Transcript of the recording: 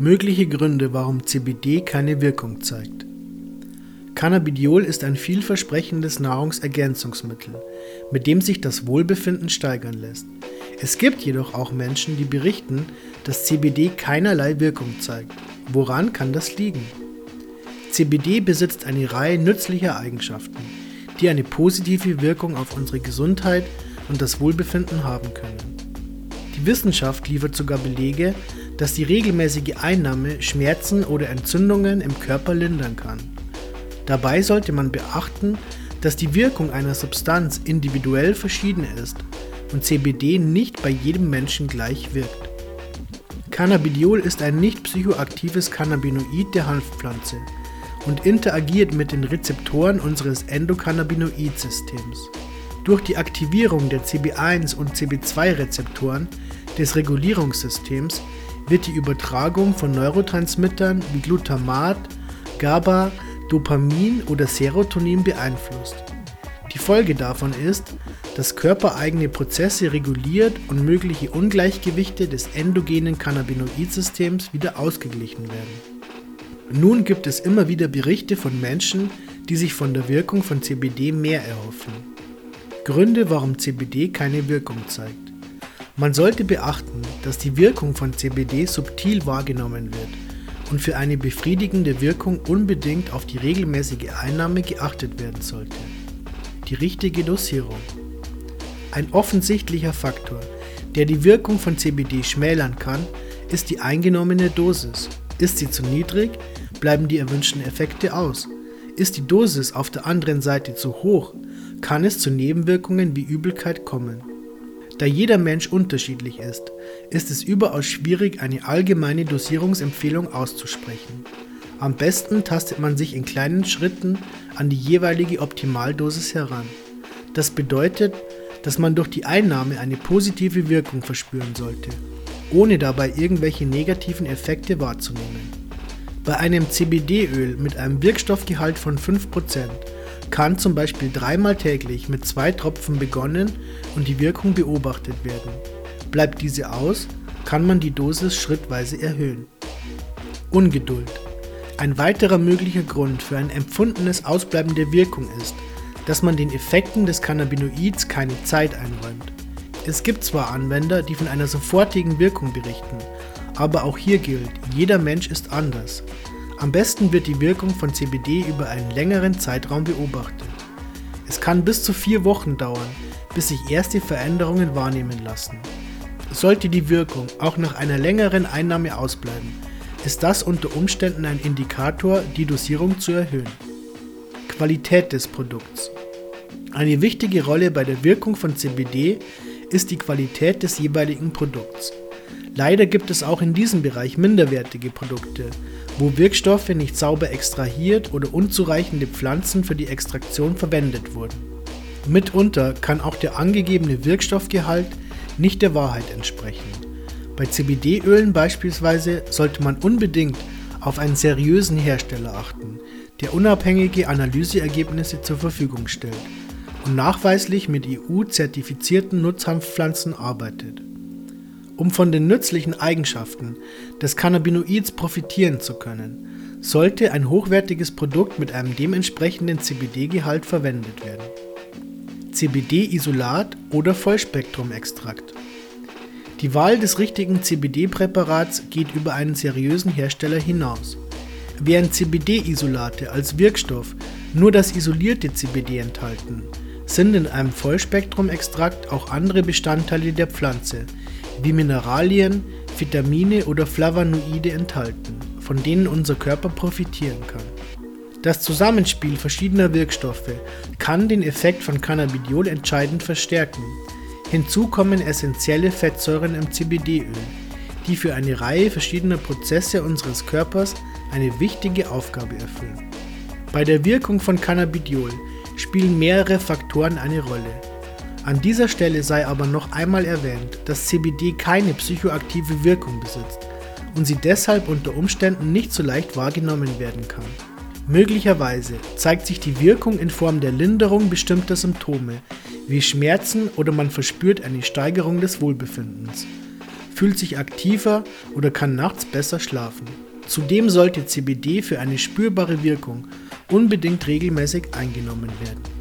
Mögliche Gründe, warum CBD keine Wirkung zeigt. Cannabidiol ist ein vielversprechendes Nahrungsergänzungsmittel, mit dem sich das Wohlbefinden steigern lässt. Es gibt jedoch auch Menschen, die berichten, dass CBD keinerlei Wirkung zeigt. Woran kann das liegen? CBD besitzt eine Reihe nützlicher Eigenschaften, die eine positive Wirkung auf unsere Gesundheit und das Wohlbefinden haben können. Die Wissenschaft liefert sogar Belege, dass die regelmäßige Einnahme Schmerzen oder Entzündungen im Körper lindern kann. Dabei sollte man beachten, dass die Wirkung einer Substanz individuell verschieden ist und CBD nicht bei jedem Menschen gleich wirkt. Cannabidiol ist ein nicht psychoaktives Cannabinoid der Hanfpflanze und interagiert mit den Rezeptoren unseres Endokannabinoid-Systems. Durch die Aktivierung der CB1 und CB2-Rezeptoren des Regulierungssystems wird die Übertragung von Neurotransmittern wie Glutamat, GABA, Dopamin oder Serotonin beeinflusst. Die Folge davon ist, dass körpereigene Prozesse reguliert und mögliche Ungleichgewichte des endogenen Cannabinoid-Systems wieder ausgeglichen werden. Nun gibt es immer wieder Berichte von Menschen, die sich von der Wirkung von CBD mehr erhoffen. Gründe, warum CBD keine Wirkung zeigt. Man sollte beachten, dass die Wirkung von CBD subtil wahrgenommen wird und für eine befriedigende Wirkung unbedingt auf die regelmäßige Einnahme geachtet werden sollte. Die richtige Dosierung. Ein offensichtlicher Faktor, der die Wirkung von CBD schmälern kann, ist die eingenommene Dosis. Ist sie zu niedrig, bleiben die erwünschten Effekte aus. Ist die Dosis auf der anderen Seite zu hoch, kann es zu Nebenwirkungen wie Übelkeit kommen. Da jeder Mensch unterschiedlich ist, ist es überaus schwierig, eine allgemeine Dosierungsempfehlung auszusprechen. Am besten tastet man sich in kleinen Schritten an die jeweilige Optimaldosis heran. Das bedeutet, dass man durch die Einnahme eine positive Wirkung verspüren sollte, ohne dabei irgendwelche negativen Effekte wahrzunehmen. Bei einem CBD-Öl mit einem Wirkstoffgehalt von 5% kann zum Beispiel dreimal täglich mit zwei Tropfen begonnen und die Wirkung beobachtet werden. Bleibt diese aus, kann man die Dosis schrittweise erhöhen. Ungeduld. Ein weiterer möglicher Grund für ein empfundenes Ausbleiben der Wirkung ist, dass man den Effekten des Cannabinoids keine Zeit einräumt. Es gibt zwar Anwender, die von einer sofortigen Wirkung berichten, aber auch hier gilt, jeder Mensch ist anders. Am besten wird die Wirkung von CBD über einen längeren Zeitraum beobachtet. Es kann bis zu vier Wochen dauern, bis sich erste Veränderungen wahrnehmen lassen. Sollte die Wirkung auch nach einer längeren Einnahme ausbleiben, ist das unter Umständen ein Indikator, die Dosierung zu erhöhen. Qualität des Produkts. Eine wichtige Rolle bei der Wirkung von CBD ist die Qualität des jeweiligen Produkts. Leider gibt es auch in diesem Bereich minderwertige Produkte, wo Wirkstoffe nicht sauber extrahiert oder unzureichende Pflanzen für die Extraktion verwendet wurden. Mitunter kann auch der angegebene Wirkstoffgehalt nicht der Wahrheit entsprechen. Bei CBD-Ölen beispielsweise sollte man unbedingt auf einen seriösen Hersteller achten, der unabhängige Analyseergebnisse zur Verfügung stellt und nachweislich mit EU-zertifizierten Nutzhanfpflanzen arbeitet. Um von den nützlichen Eigenschaften des Cannabinoids profitieren zu können, sollte ein hochwertiges Produkt mit einem dementsprechenden CBD-Gehalt verwendet werden. CBD-Isolat oder Vollspektrum-Extrakt. Die Wahl des richtigen CBD-Präparats geht über einen seriösen Hersteller hinaus. Während CBD-Isolate als Wirkstoff nur das isolierte CBD enthalten, sind in einem Vollspektrum-Extrakt auch andere Bestandteile der Pflanze, wie Mineralien, Vitamine oder Flavonoide enthalten, von denen unser Körper profitieren kann. Das Zusammenspiel verschiedener Wirkstoffe kann den Effekt von Cannabidiol entscheidend verstärken. Hinzu kommen essentielle Fettsäuren im CBD-Öl, die für eine Reihe verschiedener Prozesse unseres Körpers eine wichtige Aufgabe erfüllen. Bei der Wirkung von Cannabidiol spielen mehrere Faktoren eine Rolle. An dieser Stelle sei aber noch einmal erwähnt, dass CBD keine psychoaktive Wirkung besitzt und sie deshalb unter Umständen nicht so leicht wahrgenommen werden kann. Möglicherweise zeigt sich die Wirkung in Form der Linderung bestimmter Symptome, wie Schmerzen oder man verspürt eine Steigerung des Wohlbefindens. fühlt sich aktiver oder kann nachts besser schlafen. Zudem sollte CBD für eine spürbare Wirkung unbedingt regelmäßig eingenommen werden.